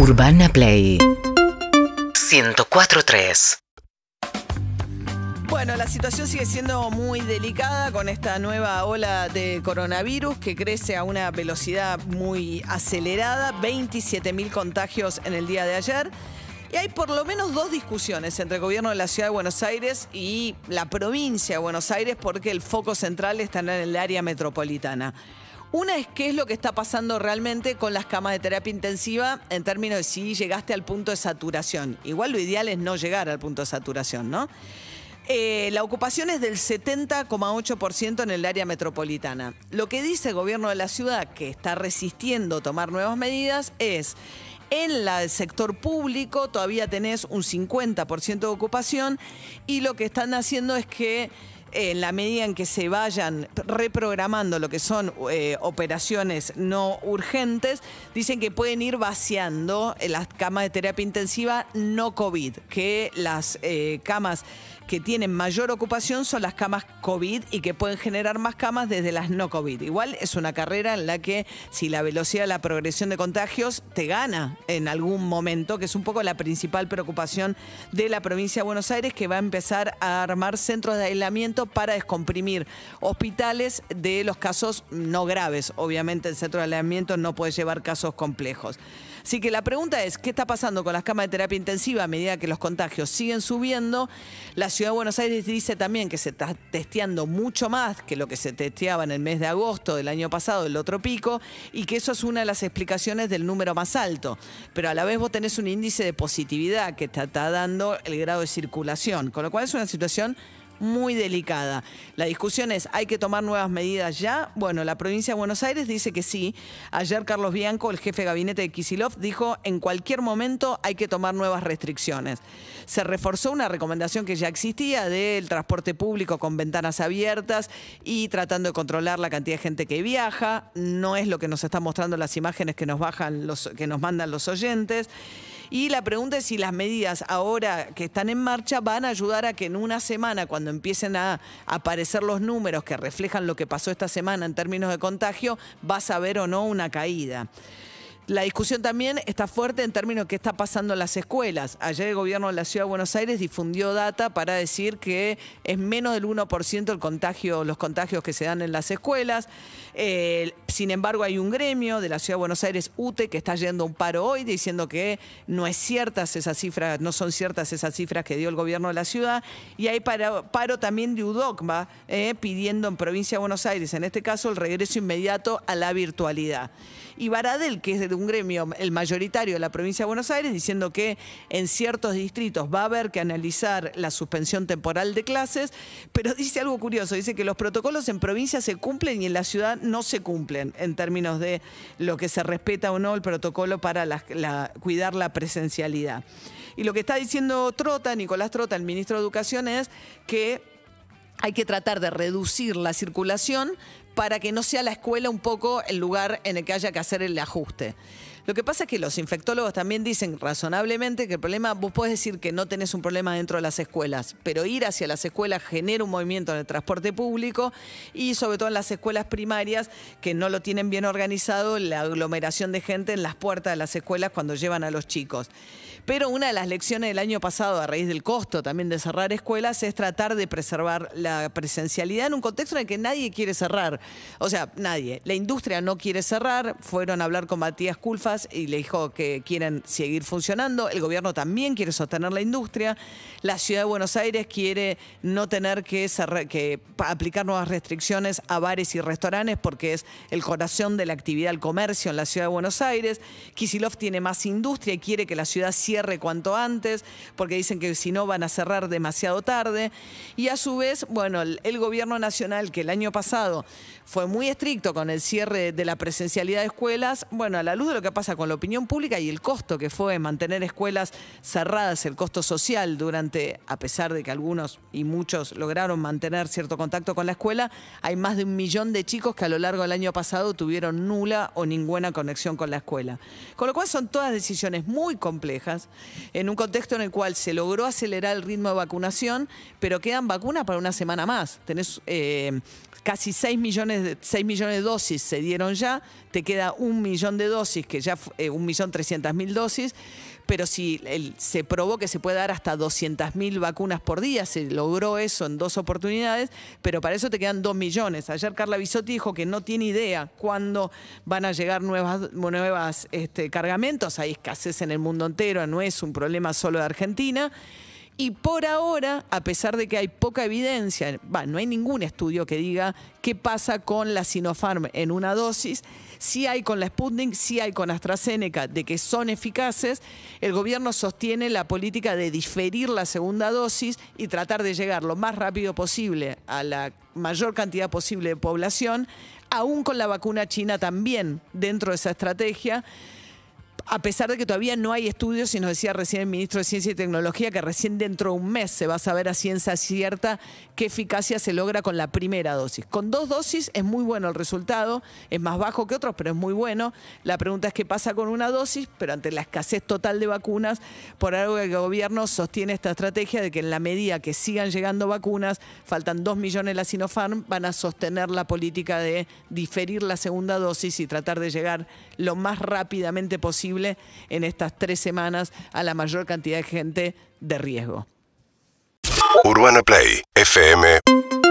Urbana Play 104.3 Bueno, la situación sigue siendo muy delicada con esta nueva ola de coronavirus que crece a una velocidad muy acelerada, 27.000 contagios en el día de ayer. Y hay por lo menos dos discusiones entre el gobierno de la ciudad de Buenos Aires y la provincia de Buenos Aires porque el foco central está en el área metropolitana. Una es qué es lo que está pasando realmente con las camas de terapia intensiva en términos de si llegaste al punto de saturación. Igual lo ideal es no llegar al punto de saturación, ¿no? Eh, la ocupación es del 70,8% en el área metropolitana. Lo que dice el gobierno de la ciudad, que está resistiendo tomar nuevas medidas, es en el sector público todavía tenés un 50% de ocupación y lo que están haciendo es que en la medida en que se vayan reprogramando lo que son eh, operaciones no urgentes, dicen que pueden ir vaciando las camas de terapia intensiva no COVID, que las eh, camas que tienen mayor ocupación son las camas COVID y que pueden generar más camas desde las no COVID. Igual es una carrera en la que si la velocidad de la progresión de contagios te gana en algún momento, que es un poco la principal preocupación de la provincia de Buenos Aires, que va a empezar a armar centros de aislamiento para descomprimir hospitales de los casos no graves. Obviamente el centro de aislamiento no puede llevar casos complejos. Así que la pregunta es, ¿qué está pasando con las camas de terapia intensiva a medida que los contagios siguen subiendo? La Ciudad de Buenos Aires dice también que se está testeando mucho más que lo que se testeaba en el mes de agosto del año pasado, el otro pico, y que eso es una de las explicaciones del número más alto. Pero a la vez vos tenés un índice de positividad que te está dando el grado de circulación, con lo cual es una situación muy delicada. La discusión es, ¿hay que tomar nuevas medidas ya? Bueno, la provincia de Buenos Aires dice que sí. Ayer Carlos Bianco, el jefe de gabinete de Kisilov, dijo, en cualquier momento hay que tomar nuevas restricciones. Se reforzó una recomendación que ya existía del transporte público con ventanas abiertas y tratando de controlar la cantidad de gente que viaja. No es lo que nos están mostrando las imágenes que nos bajan los, que nos mandan los oyentes. Y la pregunta es si las medidas ahora que están en marcha van a ayudar a que en una semana, cuando empiecen a aparecer los números que reflejan lo que pasó esta semana en términos de contagio, vas a ver o no una caída. La discusión también está fuerte en términos de qué está pasando en las escuelas. Ayer el gobierno de la Ciudad de Buenos Aires difundió data para decir que es menos del 1% el los contagios que se dan en las escuelas. Eh, sin embargo, hay un gremio de la Ciudad de Buenos Aires, UTE, que está yendo un paro hoy diciendo que no es ciertas esas cifras, no son ciertas esas cifras que dio el gobierno de la ciudad. Y hay paro, también de UDOCMA eh, pidiendo en provincia de Buenos Aires, en este caso, el regreso inmediato a la virtualidad. Y Baradel, que es de un gremio, el mayoritario de la provincia de Buenos Aires, diciendo que en ciertos distritos va a haber que analizar la suspensión temporal de clases, pero dice algo curioso, dice que los protocolos en provincia se cumplen y en la ciudad no se cumplen en términos de lo que se respeta o no el protocolo para cuidar la presencialidad. Y lo que está diciendo Trota, Nicolás Trota, el ministro de Educación, es que hay que tratar de reducir la circulación para que no sea la escuela un poco el lugar en el que haya que hacer el ajuste. Lo que pasa es que los infectólogos también dicen razonablemente que el problema, vos podés decir que no tenés un problema dentro de las escuelas, pero ir hacia las escuelas genera un movimiento en el transporte público y sobre todo en las escuelas primarias que no lo tienen bien organizado, la aglomeración de gente en las puertas de las escuelas cuando llevan a los chicos. Pero una de las lecciones del año pasado, a raíz del costo también de cerrar escuelas, es tratar de preservar la presencialidad en un contexto en el que nadie quiere cerrar. O sea, nadie. La industria no quiere cerrar. Fueron a hablar con Matías Culfas y le dijo que quieren seguir funcionando. El gobierno también quiere sostener la industria. La ciudad de Buenos Aires quiere no tener que, que aplicar nuevas restricciones a bares y restaurantes porque es el corazón de la actividad del comercio en la ciudad de Buenos Aires. Kisilov tiene más industria y quiere que la ciudad cierre cuanto antes, porque dicen que si no van a cerrar demasiado tarde. Y a su vez, bueno, el, gobierno nacional, que el año pasado fue muy estricto con el cierre de la presencialidad de escuelas, bueno, a la luz de lo que pasa con la opinión pública y el costo que fue mantener escuelas cerradas, el costo social durante, a pesar de que algunos y muchos lograron mantener cierto contacto con la escuela, hay más de un millón de chicos que a lo largo del año pasado tuvieron nula o ninguna conexión con la escuela. Con lo cual son todas decisiones muy complejas en un contexto en el cual se logró acelerar el ritmo de vacunación, pero quedan vacunas para una semana más. Tenés eh, casi 6 millones, de, 6 millones de dosis se dieron ya, te queda un millón de dosis que ya ya eh, 1.300.000 dosis, pero si se probó que se puede dar hasta 200.000 vacunas por día, se logró eso en dos oportunidades, pero para eso te quedan 2 millones. Ayer Carla Bisotti dijo que no tiene idea cuándo van a llegar nuevas, nuevas este, cargamentos, hay escasez en el mundo entero, no es un problema solo de Argentina. Y por ahora, a pesar de que hay poca evidencia, no hay ningún estudio que diga qué pasa con la Sinopharm en una dosis, sí hay con la Sputnik, sí hay con AstraZeneca, de que son eficaces, el gobierno sostiene la política de diferir la segunda dosis y tratar de llegar lo más rápido posible a la mayor cantidad posible de población, aún con la vacuna china también dentro de esa estrategia a pesar de que todavía no hay estudios, y nos decía recién el ministro de Ciencia y Tecnología que recién dentro de un mes se va a saber a ciencia cierta qué eficacia se logra con la primera dosis. Con dos dosis es muy bueno el resultado, es más bajo que otros, pero es muy bueno. La pregunta es qué pasa con una dosis, pero ante la escasez total de vacunas, por algo que el gobierno sostiene esta estrategia de que en la medida que sigan llegando vacunas, faltan dos millones la Sinopharm, van a sostener la política de diferir la segunda dosis y tratar de llegar lo más rápidamente posible en estas tres semanas a la mayor cantidad de gente de riesgo. Urbana Play fm.com